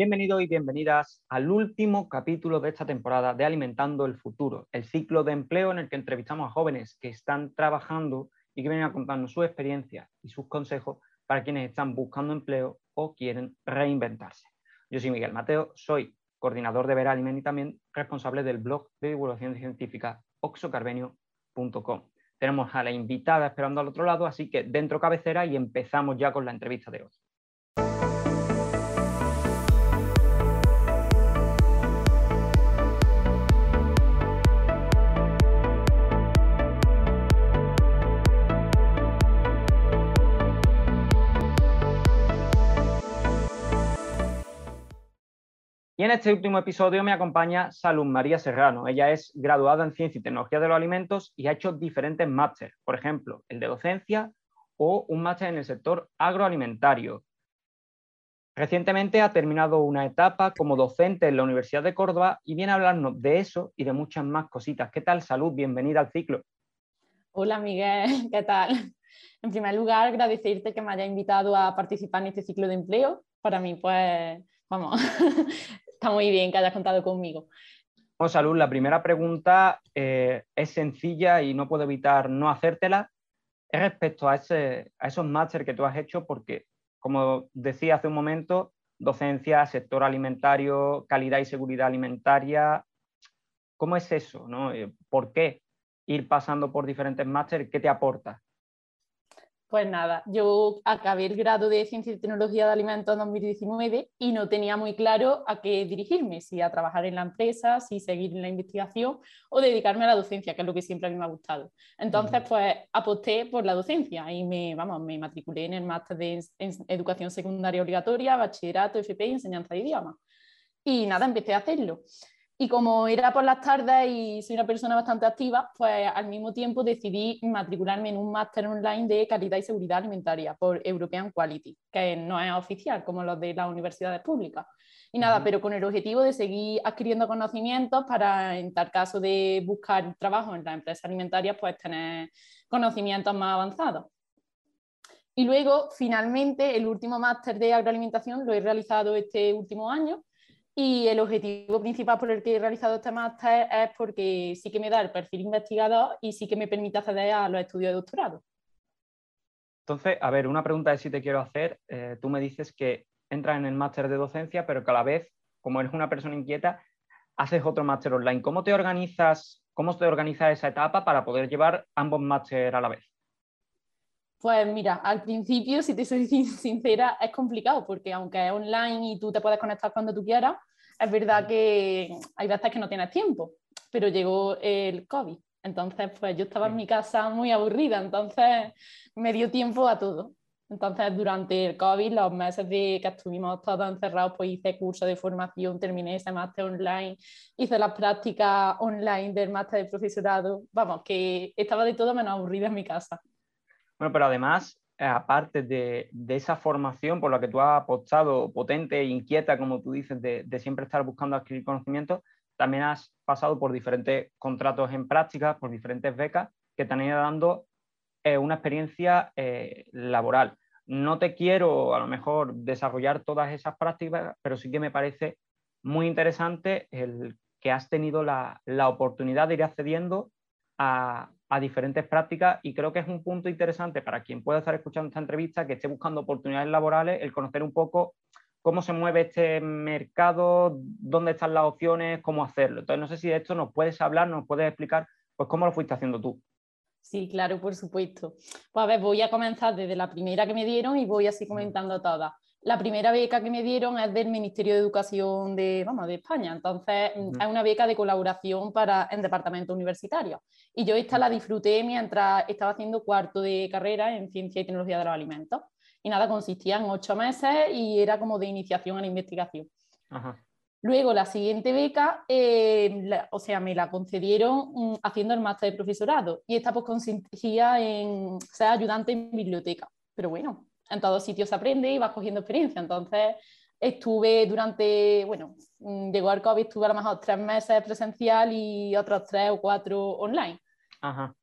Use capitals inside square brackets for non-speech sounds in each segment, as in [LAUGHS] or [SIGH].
Bienvenidos y bienvenidas al último capítulo de esta temporada de Alimentando el Futuro, el ciclo de empleo en el que entrevistamos a jóvenes que están trabajando y que vienen a contarnos su experiencia y sus consejos para quienes están buscando empleo o quieren reinventarse. Yo soy Miguel Mateo, soy coordinador de Veralimen y también responsable del blog de divulgación científica oxocarbenio.com. Tenemos a la invitada esperando al otro lado, así que dentro cabecera y empezamos ya con la entrevista de hoy. En este último episodio me acompaña Salud María Serrano. Ella es graduada en Ciencia y Tecnología de los Alimentos y ha hecho diferentes másteres, por ejemplo, el de docencia o un máster en el sector agroalimentario. Recientemente ha terminado una etapa como docente en la Universidad de Córdoba y viene a hablarnos de eso y de muchas más cositas. ¿Qué tal, Salud? Bienvenida al ciclo. Hola, Miguel. [LAUGHS] ¿Qué tal? En primer lugar, agradecerte que me haya invitado a participar en este ciclo de empleo. Para mí, pues, vamos, [LAUGHS] está muy bien que hayas contado conmigo. Bueno, Salud, la primera pregunta eh, es sencilla y no puedo evitar no hacértela. Es respecto a, ese, a esos másteres que tú has hecho, porque, como decía hace un momento, docencia, sector alimentario, calidad y seguridad alimentaria. ¿Cómo es eso? No? Eh, ¿Por qué ir pasando por diferentes másteres? ¿Qué te aporta? Pues nada, yo acabé el grado de Ciencia y Tecnología de Alimentos en 2019 y no tenía muy claro a qué dirigirme, si a trabajar en la empresa, si seguir en la investigación o dedicarme a la docencia, que es lo que siempre a mí me ha gustado. Entonces, pues aposté por la docencia y me, vamos, me matriculé en el máster de Educación Secundaria Obligatoria, Bachillerato, FP y Enseñanza de Idiomas. Y nada, empecé a hacerlo. Y como era por las tardes y soy una persona bastante activa, pues al mismo tiempo decidí matricularme en un máster online de calidad y seguridad alimentaria por European Quality, que no es oficial como los de las universidades públicas. Y nada, pero con el objetivo de seguir adquiriendo conocimientos para, en tal caso de buscar trabajo en las empresas alimentarias, pues tener conocimientos más avanzados. Y luego, finalmente, el último máster de agroalimentación lo he realizado este último año y el objetivo principal por el que he realizado este máster es porque sí que me da el perfil investigador y sí que me permite acceder a los estudios de doctorado. Entonces, a ver, una pregunta de si te quiero hacer. Eh, tú me dices que entras en el máster de docencia, pero que a la vez, como eres una persona inquieta, haces otro máster online. ¿Cómo te organizas, cómo te organiza esa etapa para poder llevar ambos másteres a la vez? Pues mira, al principio, si te soy [LAUGHS] sincera, es complicado porque aunque es online y tú te puedes conectar cuando tú quieras, es verdad que hay veces que no tienes tiempo, pero llegó el COVID. Entonces, pues yo estaba en mi casa muy aburrida, entonces me dio tiempo a todo. Entonces, durante el COVID, los meses de que estuvimos todos encerrados, pues hice cursos de formación, terminé ese máster online, hice las prácticas online del máster de profesorado. Vamos, que estaba de todo menos aburrida en mi casa. Bueno, pero además, aparte de, esa formación por la que tú has apostado, potente e inquieta, como tú dices, de, siempre estar buscando adquirir conocimiento, también has pasado por diferentes contratos en práctica, por diferentes becas que te han ido dando eh, una experiencia eh, laboral. No te quiero a lo mejor desarrollar todas esas prácticas, pero sí que me parece muy interesante el que has tenido la, la oportunidad de ir accediendo a, a diferentes prácticas y creo que es un punto interesante para quien pueda estar escuchando esta entrevista, que esté buscando oportunidades laborales, el conocer un poco cómo se mueve este mercado, dónde están las opciones, cómo hacerlo. Entonces, no sé si de esto nos puedes hablar, nos puedes explicar, pues cómo lo fuiste haciendo tú. Sí, claro, por supuesto. Pues a ver, voy a comenzar desde la primera que me dieron y voy así comentando todas. La primera beca que me dieron es del Ministerio de Educación de, vamos, de España, entonces es una beca de colaboración para, en departamento universitario. Y yo esta la disfruté mientras estaba haciendo cuarto de carrera en Ciencia y Tecnología de los Alimentos. Y nada, consistía en ocho meses y era como de iniciación a la investigación. Luego la siguiente beca, eh, o sea, me la concedieron mm, haciendo el máster de profesorado y esta pues consistía en ser ayudante en biblioteca. Pero bueno, en todos sitios se aprende y vas cogiendo experiencia. Entonces, estuve durante, bueno, mm, llegó el COVID, estuve a lo mejor tres meses presencial y otros tres o cuatro online. Ajá.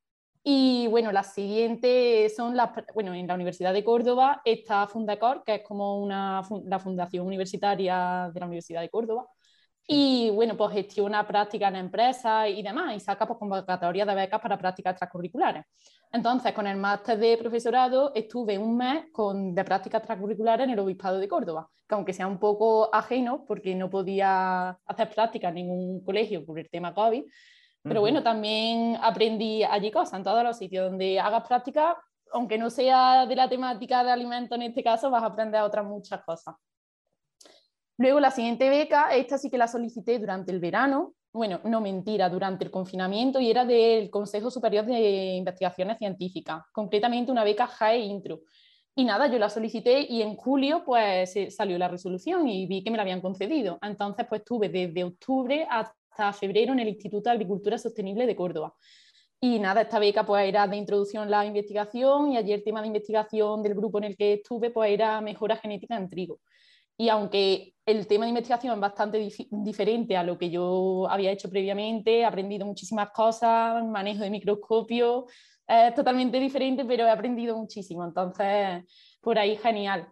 Y bueno, las siguientes son las, bueno, en la Universidad de Córdoba está Fundacor, que es como una, la fundación universitaria de la Universidad de Córdoba. Y bueno, pues gestiona prácticas en empresas y demás, y saca pues, convocatorias de becas para prácticas extracurriculares. Entonces, con el máster de profesorado estuve un mes con, de prácticas extracurriculares en el Obispado de Córdoba, que aunque sea un poco ajeno, porque no podía hacer prácticas en ningún colegio por el tema COVID, pero bueno, también aprendí allí cosas, en todos los sitios donde hagas práctica, aunque no sea de la temática de alimentos en este caso, vas a aprender otras muchas cosas. Luego la siguiente beca, esta sí que la solicité durante el verano, bueno, no mentira, durante el confinamiento y era del Consejo Superior de Investigaciones Científicas, concretamente una beca JAE Intro. Y nada, yo la solicité y en julio pues salió la resolución y vi que me la habían concedido. Entonces pues estuve desde octubre hasta febrero en el Instituto de Agricultura Sostenible de Córdoba. Y nada, esta beca pues era de introducción a la investigación y allí el tema de investigación del grupo en el que estuve pues era mejora genética en trigo. Y aunque el tema de investigación es bastante diferente a lo que yo había hecho previamente, he aprendido muchísimas cosas, manejo de microscopio, es totalmente diferente, pero he aprendido muchísimo. Entonces, por ahí genial.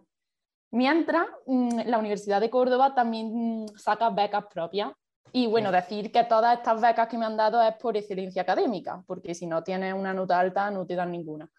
Mientras, mm, la Universidad de Córdoba también mm, saca becas propias y bueno, decir que todas estas becas que me han dado es por excelencia académica, porque si no tienes una nota alta no te dan ninguna.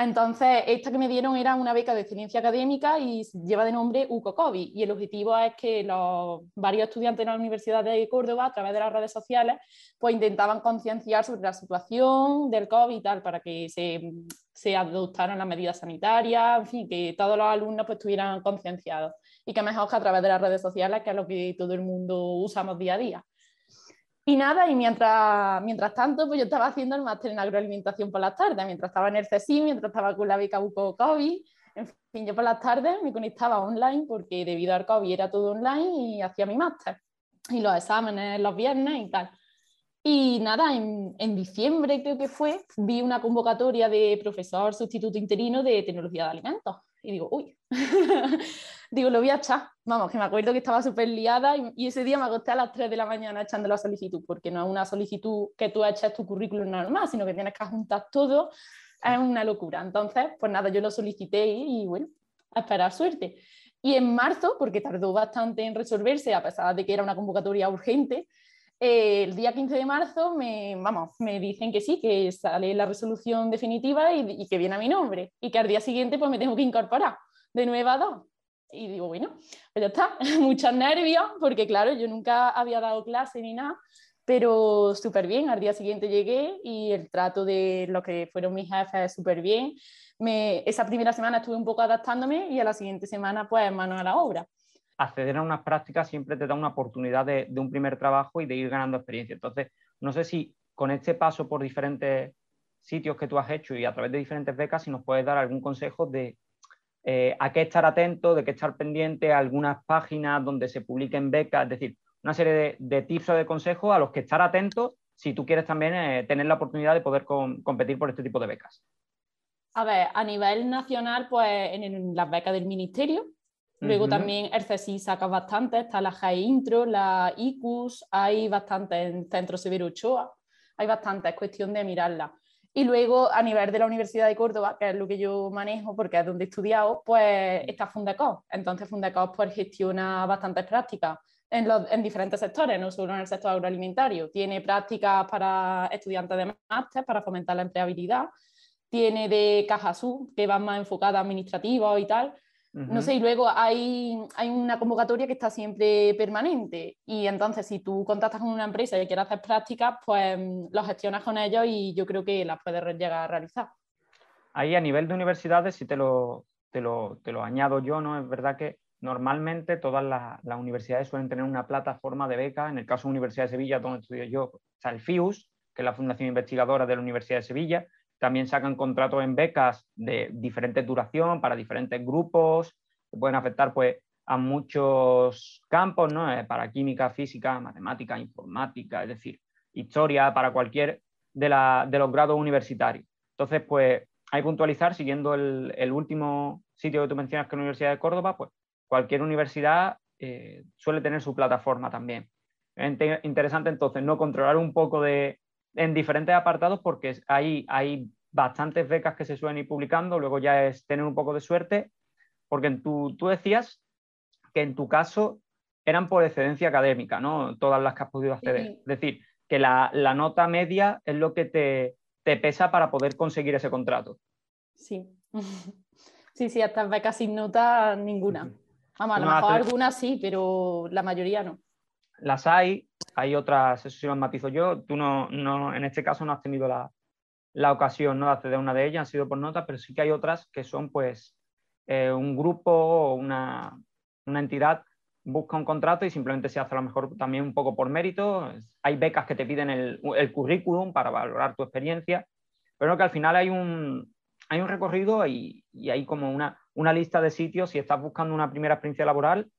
Entonces, esta que me dieron era una beca de excelencia académica y lleva de nombre UCOCOVI. Y el objetivo es que los varios estudiantes de la Universidad de Córdoba, a través de las redes sociales, pues intentaban concienciar sobre la situación del COVID y tal, para que se, se adoptaran las medidas sanitarias, en fin, que todos los alumnos pues, estuvieran concienciados y que mejor que a través de las redes sociales, que es lo que todo el mundo usamos día a día. Y nada, y mientras, mientras tanto, pues yo estaba haciendo el máster en agroalimentación por las tardes, mientras estaba en el CSI, mientras estaba con la beca COVID, en fin, yo por las tardes me conectaba online porque debido al COVID era todo online y hacía mi máster y los exámenes los viernes y tal. Y nada, en, en, diciembre creo que fue, vi una convocatoria de profesor sustituto interino de tecnología de alimentos. Y digo, uy, [LAUGHS] digo, lo voy a echar. Vamos, que me acuerdo que estaba súper liada y, ese día me acosté a las 3 de la mañana echando la solicitud, porque no es una solicitud que tú eches tu currículum normal, sino que tienes que juntar todo. Es una locura. Entonces, pues nada, yo lo solicité y, bueno, a esperar suerte. Y en marzo, porque tardó bastante en resolverse, a pesar de que era una convocatoria urgente, eh, el día 15 de marzo me, vamos, me dicen que sí, que sale la resolución definitiva y, que viene a mi nombre y que al día siguiente pues me tengo que incorporar de 9 a 2. Y digo, bueno, pues ya está, [LAUGHS] muchos nervios, porque claro, yo nunca había dado clase ni nada, pero súper bien. Al día siguiente llegué y el trato de lo que fueron mis jefes súper bien. Esa primera semana estuve un poco adaptándome y a la siguiente semana, pues, mano a la obra. Acceder a unas prácticas siempre te da una oportunidad de, un primer trabajo y de ir ganando experiencia. Entonces, no sé si con este paso por diferentes sitios que tú has hecho y a través de diferentes becas, si nos puedes dar algún consejo de eh, a qué estar atento, de qué estar pendiente, algunas páginas donde se publiquen becas, es decir, una serie de, tips o de consejos a los que estar atentos si tú quieres también eh, tener la oportunidad de poder competir por este tipo de becas. A ver, a nivel nacional, pues en, las becas del ministerio, Luego también el CSI saca bastante, está la GAE Intro, la ICUS, hay bastante en Centro Severo Ochoa, hay bastante, es cuestión de mirarla. Y luego, a nivel de la Universidad de Córdoba, que es lo que yo manejo porque es donde he estudiado, pues está Fundecos. Entonces, Fundecos pues, gestiona bastantes prácticas en, los, en, diferentes sectores, no solo en el sector agroalimentario. Tiene prácticas para estudiantes de máster, para fomentar la empleabilidad. Tiene de Caja Sur, que va más enfocada a administrativos y tal. No sé, y luego hay, hay, una convocatoria que está siempre permanente y entonces si tú contactas con una empresa y quieres hacer prácticas, pues mm, lo gestionas con ellos y yo creo que las puedes llegar a realizar. Ahí a nivel de universidades, si te lo, te lo, te lo añado yo, ¿no? Es verdad que normalmente todas las, las, universidades suelen tener una plataforma de becas. En el caso de la Universidad de Sevilla, donde estudio yo, está el FIUS, que es la Fundación Investigadora de la Universidad de Sevilla, también sacan contratos en becas de diferente duración para diferentes grupos que pueden afectar pues, a muchos campos, ¿no? Eh, para química, física, matemática, informática, es decir, historia, para cualquier de, los grados universitarios. Entonces, pues hay que puntualizar, siguiendo el, último sitio que tú mencionas, que es la Universidad de Córdoba, pues cualquier universidad eh, suele tener su plataforma también. Es interesante entonces no controlar un poco de, en diferentes apartados porque hay, hay bastantes becas que se suelen ir publicando, luego ya es tener un poco de suerte, porque tú decías que en tu caso eran por excedencia académica, ¿no? Todas las que has podido acceder. Es decir, que la, nota media es lo que te, pesa para poder conseguir ese contrato. Sí. [LAUGHS] Sí, sí, hasta becas sin nota ninguna. Vamos, a lo mejor algunas sí, pero la mayoría no. Las hay, hay otras, eso sí lo matizo yo. Tú no, no, en este caso no has tenido la, la ocasión ¿no? de acceder a una de ellas, han sido por nota, pero sí que hay otras que son pues eh, un grupo o una, una entidad busca un contrato y simplemente se hace a lo mejor también un poco por mérito. Hay becas que te piden el, currículum para valorar tu experiencia, pero que al final hay un, hay un recorrido y, hay como una, una, lista de sitios si estás buscando una primera experiencia laboral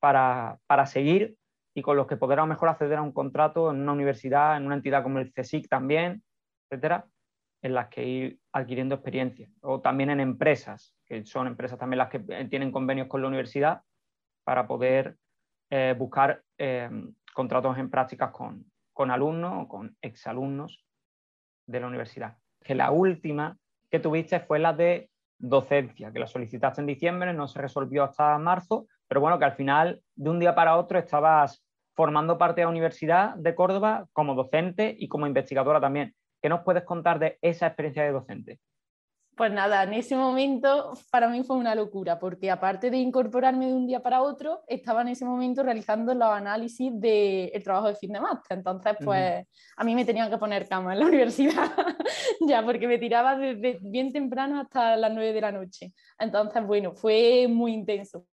para, para, seguir y con los que poder a lo mejor acceder a un contrato en una universidad, en una entidad como el CSIC también, etcétera, en las que ir adquiriendo experiencia. O también en empresas, que son empresas también las que tienen convenios con la universidad para poder eh, buscar eh, contratos en prácticas con, con alumnos o con exalumnos de la universidad. Que la última que tuviste fue la de docencia, que la solicitaste en diciembre, no se resolvió hasta marzo, pero bueno, que al final de un día para otro estabas formando parte de la Universidad de Córdoba como docente y como investigadora también. ¿Qué nos puedes contar de esa experiencia de docente? Pues nada, en ese momento para mí fue una locura, porque aparte de incorporarme de un día para otro, estaba en ese momento realizando los análisis del trabajo de fin de máster. Entonces, pues a mí me tenían que poner cama en la [LAUGHS] universidad, [LAUGHS] ya, porque me tiraba desde bien temprano hasta las 9 de la noche. Entonces, bueno, fue muy intenso,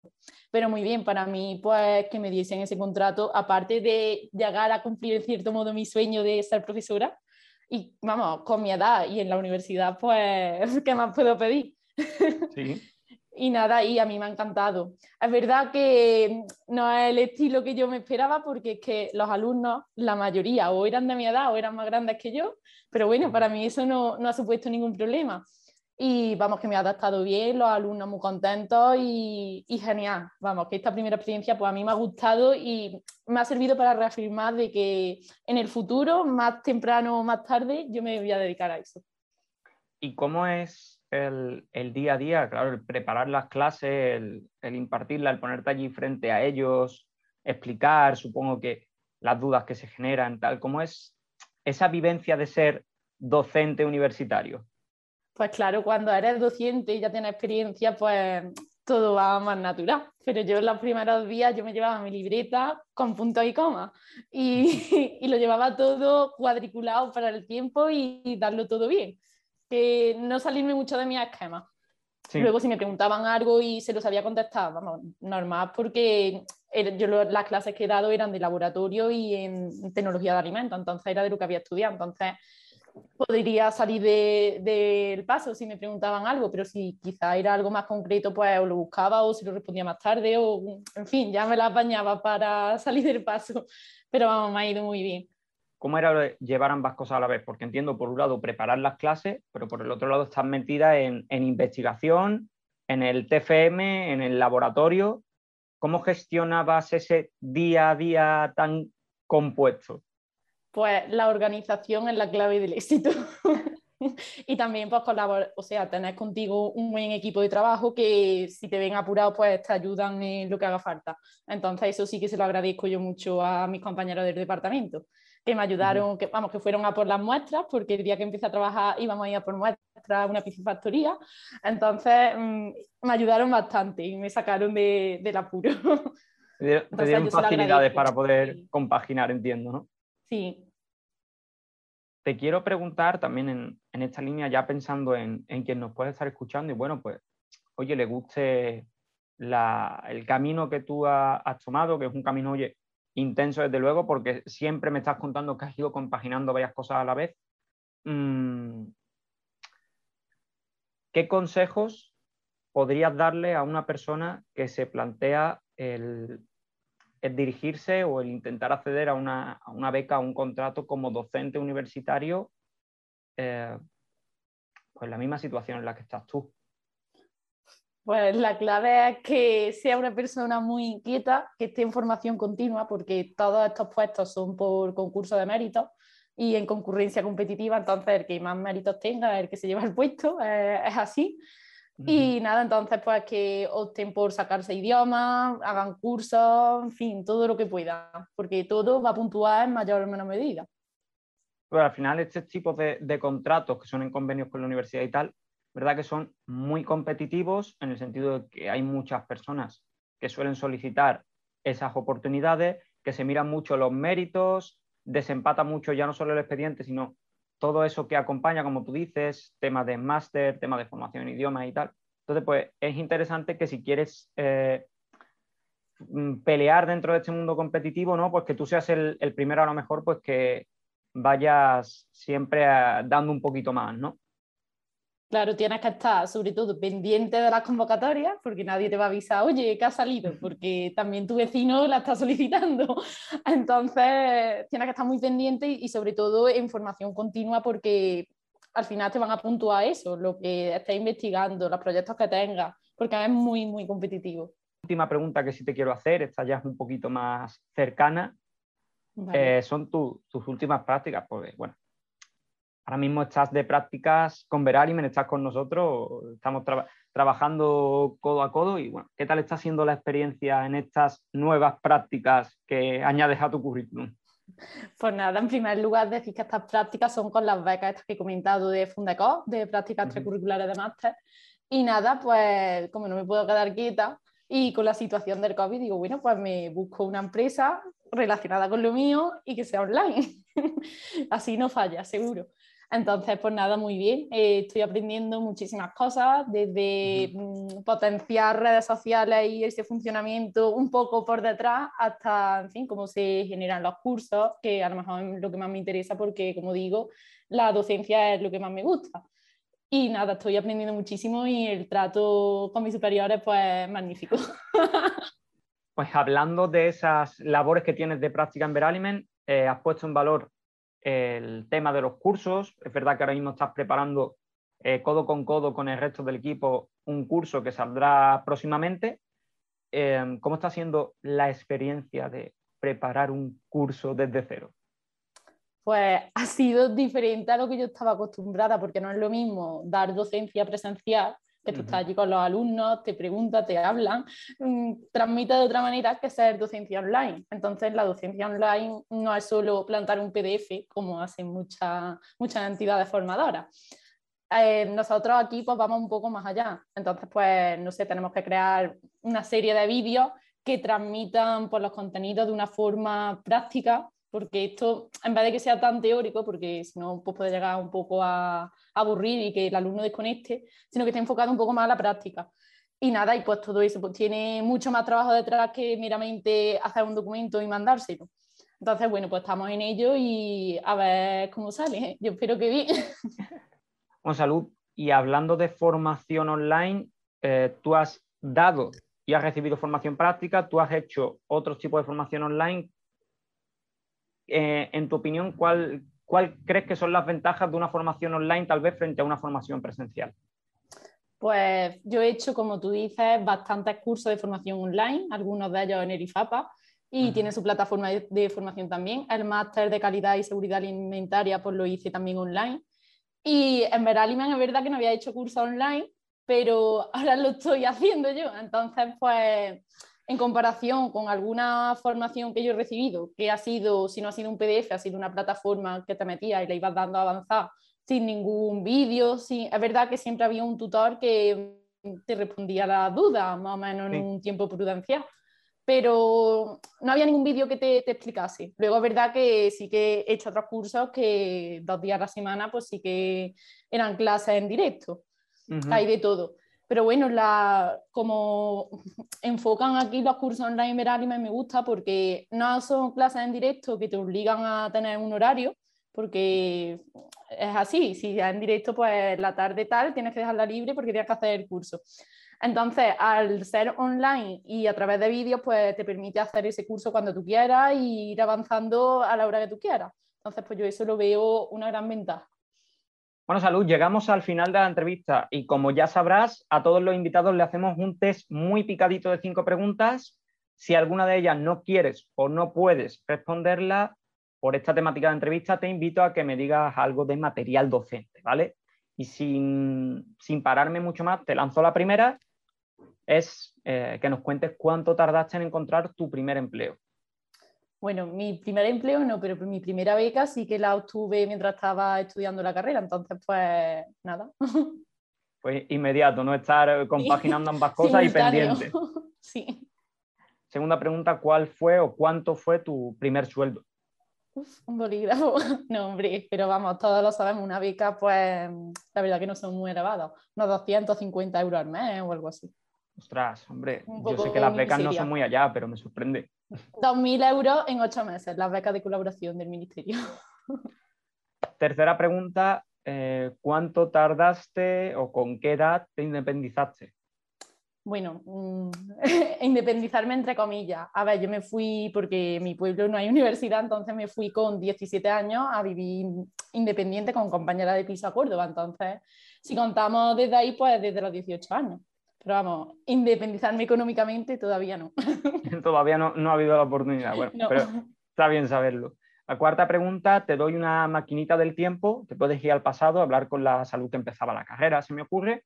pero muy bien para mí, pues que me diesen ese contrato, aparte de llegar a cumplir en cierto modo mi sueño de ser profesora y vamos, con mi edad y en la universidad, pues, [LAUGHS] ¿qué más puedo pedir? [LAUGHS] Sí. y nada, y a mí me ha encantado. Es verdad que no es el estilo que yo me esperaba porque es que los alumnos, la mayoría, o eran de mi edad o eran más grandes que yo, pero bueno, para mí eso no, no ha supuesto ningún problema y vamos que me ha adaptado bien, los alumnos muy contentos y, genial. Vamos, que esta primera experiencia pues a mí me ha gustado y me ha servido para reafirmar de que en el futuro, más temprano o más tarde, yo me voy a dedicar a eso. ¿Y cómo es el, día a día? Claro, el preparar las clases, el, el impartirlas, el ponerte allí frente a ellos, explicar, supongo que las dudas que se generan, tal, ¿cómo es esa vivencia de ser docente universitario? Pues claro, cuando eres docente y ya tienes experiencia, pues todo va más natural. Pero yo en los primeros días yo me llevaba mi libreta con puntos y comas y, [LAUGHS] y, lo llevaba todo cuadriculado para el tiempo y, darlo todo bien. Que no salirme mucho de mi esquema. Luego si me preguntaban algo y se lo sabía contestar, vamos, normal porque yo las clases que he dado eran de laboratorio y en tecnología de alimentos, entonces era de lo que había estudiado. Entonces podría salir del paso si me preguntaban algo, pero si quizá era algo más concreto, pues o lo buscaba o se lo respondía más tarde, o en fin, ya me la apañaba para [LAUGHS] salir del paso, pero vamos, me ha ido muy bien. ¿Cómo era llevar ambas cosas a la vez? Porque entiendo, por un lado, preparar las clases, pero por el otro lado, estás metida en, en investigación, en el TFM, en el laboratorio. ¿Cómo gestionabas ese día a día tan compuesto? Pues la organización es la clave del éxito. [LAUGHS] y también pues colaborar, o sea, tener contigo un buen equipo de trabajo que si te ven apurado pues te ayudan en lo que haga falta. Entonces eso sí que se lo agradezco yo mucho a mis compañeros del departamento, que me ayudaron, que vamos, que fueron a por las muestras, porque el día que empecé a trabajar íbamos a ir a por muestras a una piscifactoría, entonces mm, me ayudaron bastante y me sacaron de, del apuro. [LAUGHS] Te dieron facilidades para poder compaginar, entiendo, ¿no? Sí. Te quiero preguntar también en, esta línea, ya pensando en, quien nos puede estar escuchando y bueno, pues, oye, le guste el camino que tú has, tomado, que es un camino, oye, intenso desde luego, porque siempre me estás contando que has ido compaginando varias cosas a la vez. Mm, ¿Qué consejos podrías darle a una persona que se plantea el, el dirigirse o el intentar acceder a una, beca, a un contrato como docente universitario, eh, pues la misma situación en la que estás tú. Pues la clave es que sea una persona muy inquieta, que esté en formación continua, porque todos estos puestos son por concurso de mérito. y en concurrencia competitiva, entonces el que más méritos tenga, el que se lleva el puesto, es así. Y nada, entonces pues que opten por sacarse idiomas, hagan cursos, en fin, todo lo que puedan, porque todo va a puntuar en mayor o menor medida. Pero al final este tipo de, de, contratos que son en convenios con la universidad y tal, verdad que son muy competitivos en el sentido de que hay muchas personas que suelen solicitar esas oportunidades, que se miran mucho los méritos, desempata mucho ya no solo el expediente, sino todo eso que acompaña, como tú dices, temas de máster, temas de formación en idiomas y tal. Entonces, pues es interesante que si quieres eh, mm, pelear dentro de este mundo competitivo, ¿no? Pues que tú seas el, el primero a lo mejor, pues que vayas siempre dando un poquito más, ¿no? Claro, tienes que estar sobre todo pendiente de las convocatorias porque nadie te va a avisar, oye, que ha salido, porque también tu vecino la está solicitando. [LAUGHS] Entonces, tienes que estar muy pendiente y, sobre todo en formación continua porque al final te van a puntuar eso, lo que estés investigando, los proyectos que tengas, porque es muy, muy competitivo. Última pregunta que sí te quiero hacer, esta ya es un poquito más cercana. Eh, son tus últimas prácticas, pues bueno, ahora mismo estás de prácticas con Veralimen, estás con nosotros, estamos trabajando codo a codo y bueno, ¿qué tal está siendo la experiencia en estas nuevas prácticas que añades a tu currículum? Pues nada, en primer lugar decir que estas prácticas son con las becas estas que he comentado de Fundeco, de prácticas extracurriculares de máster. Y nada, pues como no me puedo quedar quieta y con la situación del COVID, digo, bueno, pues me busco una empresa relacionada con lo mío y que sea online. [LAUGHS] Así no falla, seguro. Entonces, pues nada, muy bien. Eh, estoy aprendiendo muchísimas cosas, desde mm, potenciar redes sociales y ese funcionamiento un poco por detrás, hasta, en fin, cómo se generan los cursos, que a lo mejor es lo que más me interesa porque, como digo, la docencia es lo que más me gusta. Y nada, estoy aprendiendo muchísimo y el trato con mis superiores, pues, magnífico. [LAUGHS] Pues hablando de esas labores que tienes de práctica en Veralimen, eh, has puesto en valor el tema de los cursos. Es verdad que ahora mismo estás preparando eh, codo con codo con el resto del equipo un curso que saldrá próximamente. Em, ¿Cómo está siendo la experiencia de preparar un curso desde cero? Pues ha sido diferente a lo que yo estaba acostumbrada, porque no es lo mismo dar docencia presencial que tú estás allí con los alumnos, te preguntan, te hablan, mm, transmite de otra manera que ser docencia online. Entonces, la docencia online no es solo plantar un PDF, como hacen muchas, muchas entidades formadoras. Eh, nosotros aquí pues vamos un poco más allá. Entonces, pues, no sé, tenemos que crear una serie de vídeos que transmitan pues, los contenidos de una forma práctica porque esto, en vez de que sea tan teórico, porque si no pues puede llegar un poco a, aburrir y que el alumno desconecte, sino que esté enfocado un poco más a la práctica. Y nada, y pues todo eso pues tiene mucho más trabajo detrás que meramente hacer un documento y mandárselo. Entonces, bueno, pues estamos en ello y a ver cómo sale. Yo espero que bien. [LAUGHS] Bueno, salud. Y hablando de formación online, eh, tú has dado y has recibido formación práctica, tú has hecho otros tipos de formación online. Eh, en tu opinión, ¿cuál, ¿cuál crees que son las ventajas de una formación online tal vez frente a una formación presencial? Pues yo he hecho, como tú dices, bastantes cursos de formación online, algunos de ellos en Erifapa, y tiene su plataforma de, formación también. El máster de calidad y seguridad alimentaria pues lo hice también online. Y en Veralimen es verdad que no había hecho curso online, pero ahora lo estoy [LAUGHS] haciendo yo. Entonces, pues en comparación con alguna formación que yo he recibido, que ha sido, si no ha sido un PDF, ha sido una plataforma que te metía y le ibas dando a avanzar sin ningún vídeo, es verdad que siempre había un tutor que te respondía a las dudas, más o menos en un tiempo prudencial, pero no había ningún vídeo que te, te, explicase. Luego es verdad que sí que he hecho otros cursos que dos días a la semana, pues sí que eran clases en directo, hay de todo. Pero bueno, la, como [LAUGHS] enfocan aquí los cursos online Veralime me gusta porque no son clases en directo que te obligan a tener un horario, porque es así, si ya en directo pues la tarde tal tienes que dejarla libre porque tienes que hacer el curso. Entonces, al ser online y a través de vídeos, pues te permite hacer ese curso cuando tú quieras y ir avanzando a la hora que tú quieras. Entonces, pues yo eso lo veo una gran ventaja. Bueno, Salud, llegamos al final de la entrevista y como ya sabrás, a todos los invitados le hacemos un test muy picadito de cinco preguntas. Si alguna de ellas no quieres o no puedes responderla, por esta temática de entrevista, te invito a que me digas algo de material docente, ¿vale? Y sin, pararme mucho más, te lanzo la primera, es eh, que nos cuentes cuánto tardaste en encontrar tu primer empleo. Bueno, mi primer empleo no, pero mi primera beca sí que la obtuve mientras estaba estudiando la carrera, entonces pues nada. [LAUGHS] Pues inmediato, no estar compaginando ambas [LAUGHS] cosas y pendiente. [LAUGHS] Sí. Segunda pregunta, ¿cuál fue o cuánto fue tu primer sueldo? un bolígrafo. No, hombre, pero vamos, todos lo sabemos, una beca, pues la verdad que no son muy elevados, unos 250 euros al mes o algo así. Ostras, hombre, yo sé que las becas no son muy allá, pero me sorprende. 2.000 euros en ocho meses, las becas de colaboración del ministerio. Tercera pregunta, eh, ¿cuánto tardaste o con qué edad te independizaste? bueno, mm, [LAUGHS] independizarme entre comillas. A ver, yo me fui porque en mi pueblo no hay universidad, entonces me fui con 17 años a vivir independiente con compañera de piso a Córdoba. Entonces, si contamos desde ahí, pues desde los 18 años. Pero vamos, independizarme económicamente todavía no. [LAUGHS] [LAUGHS] todavía no, no, ha habido la oportunidad. Bueno, pero está bien saberlo. La cuarta pregunta, te doy una maquinita del tiempo, te puedes ir al pasado, hablar con la salud que empezaba la carrera, se me ocurre,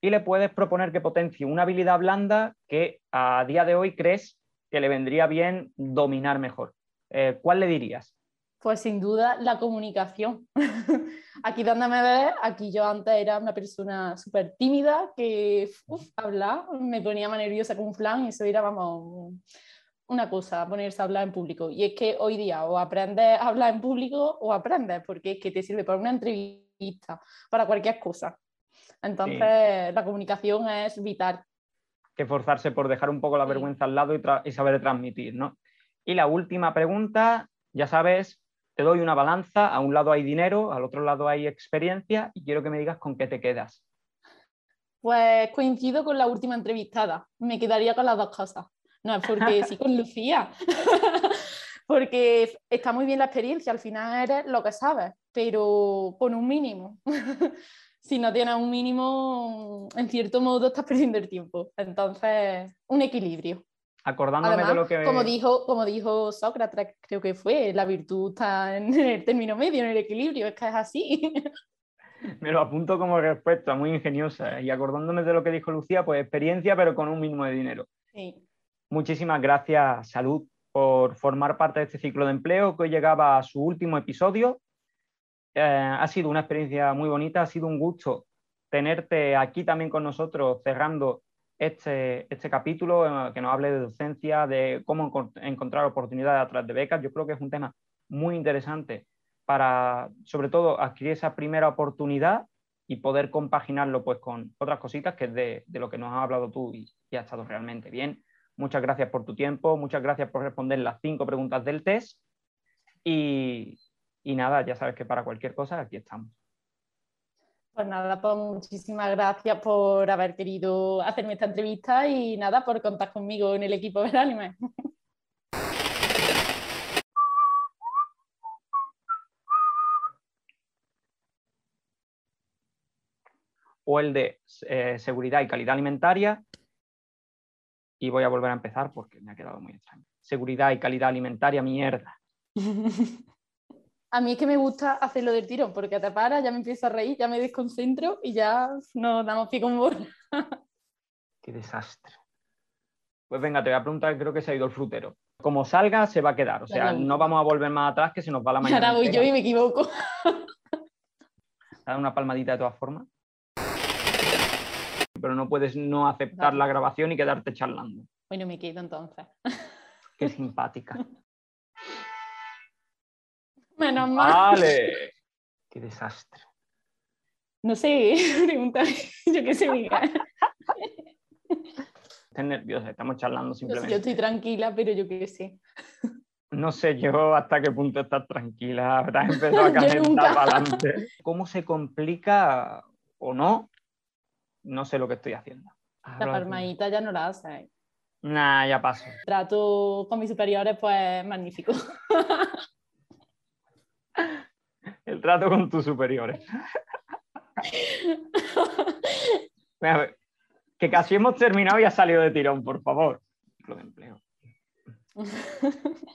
y le puedes proponer que potencie una habilidad blanda que a día de hoy crees que le vendría bien dominar mejor. Eh, ¿Cuál le dirías? Pues sin duda la comunicación. [LAUGHS] aquí donde me ves, aquí yo antes era una persona súper tímida que habla, me ponía más nerviosa con un flan y eso era, vamos, una cosa, ponerse a hablar en público. Y es que hoy día o aprendes a hablar en público o aprendes, porque es que te sirve para una entrevista, para cualquier cosa. Entonces, la comunicación es vital. Que forzarse por dejar un poco la vergüenza al lado y, saber transmitir, ¿no? Y la última pregunta, ya sabes, te doy una balanza, a un lado hay dinero, al otro lado hay experiencia y quiero que me digas con qué te quedas. Pues coincido con la última entrevistada, me quedaría con las dos cosas. No es porque [LAUGHS] sí con Lucía, [LAUGHS] porque está muy bien la experiencia, al final eres lo que sabes, pero con un mínimo. [LAUGHS] si no tienes un mínimo, en cierto modo estás perdiendo el tiempo. Entonces, un equilibrio. Acordándome de lo que... Como dijo, como dijo Sócrates, creo que fue, la virtud está en [LAUGHS] el término medio, en el equilibrio, es que es así. [LAUGHS] Me lo apunto como respuesta, muy ingeniosa. Y acordándome de lo que dijo Lucía, pues experiencia, pero con un mínimo de dinero. Sí. Muchísimas gracias, Salud, por formar parte de este ciclo de empleo que hoy llegaba a su último episodio eh, ha sido una experiencia muy bonita, ha sido un gusto tenerte aquí también con nosotros cerrando este, este capítulo eh, que nos hable de docencia, de cómo encontrar oportunidades a través de becas. Yo creo que es un tema muy interesante para, sobre todo, adquirir esa primera oportunidad y poder compaginarlo pues, con otras cositas que es de, lo que nos has hablado tú y, y ha estado realmente bien. Muchas gracias por tu tiempo, muchas gracias por responder las cinco preguntas del test y, y nada, ya sabes que para cualquier cosa aquí estamos. Pues nada, pues muchísimas gracias por haber querido hacerme esta entrevista y nada, por contar conmigo en el equipo del anime. O el de eh, seguridad y calidad alimentaria. Y voy a volver a empezar porque me ha quedado muy extraño. Seguridad y calidad alimentaria, mierda. [LAUGHS] A mí es que me gusta hacerlo del tirón, porque te paras, ya me empiezo a reír, ya me desconcentro y ya nos damos pie con bola. [LAUGHS] Qué desastre. Pues venga, te voy a preguntar, creo que se ha ido el frutero. Como salga, se va a quedar. O sea, no vamos a volver más atrás, que se nos va la mañana. Ahora voy yo y me equivoco. Dar una palmadita de todas formas. Pero no puedes no aceptar la grabación y quedarte charlando. Bueno, me quedo entonces. Qué simpática. [LAUGHS] Menos mal. Vale. Qué desastre. No sé, [LAUGHS] pregunta, [LAUGHS] yo qué sé, Miguel. Estás nerviosa, estamos charlando simplemente. Yo estoy tranquila, pero yo qué sé. No sé yo hasta qué punto estás tranquila, has [LAUGHS] empezado a calentar para adelante. ¿Cómo se complica o no? No sé lo que estoy haciendo. La palmadita ya no la hace. Nah, ya paso. Trato con mis superiores, pues magnífico. Trato con tus superiores. [LAUGHS] que casi hemos terminado y ha salido de tirón, por favor. empleo. [LAUGHS]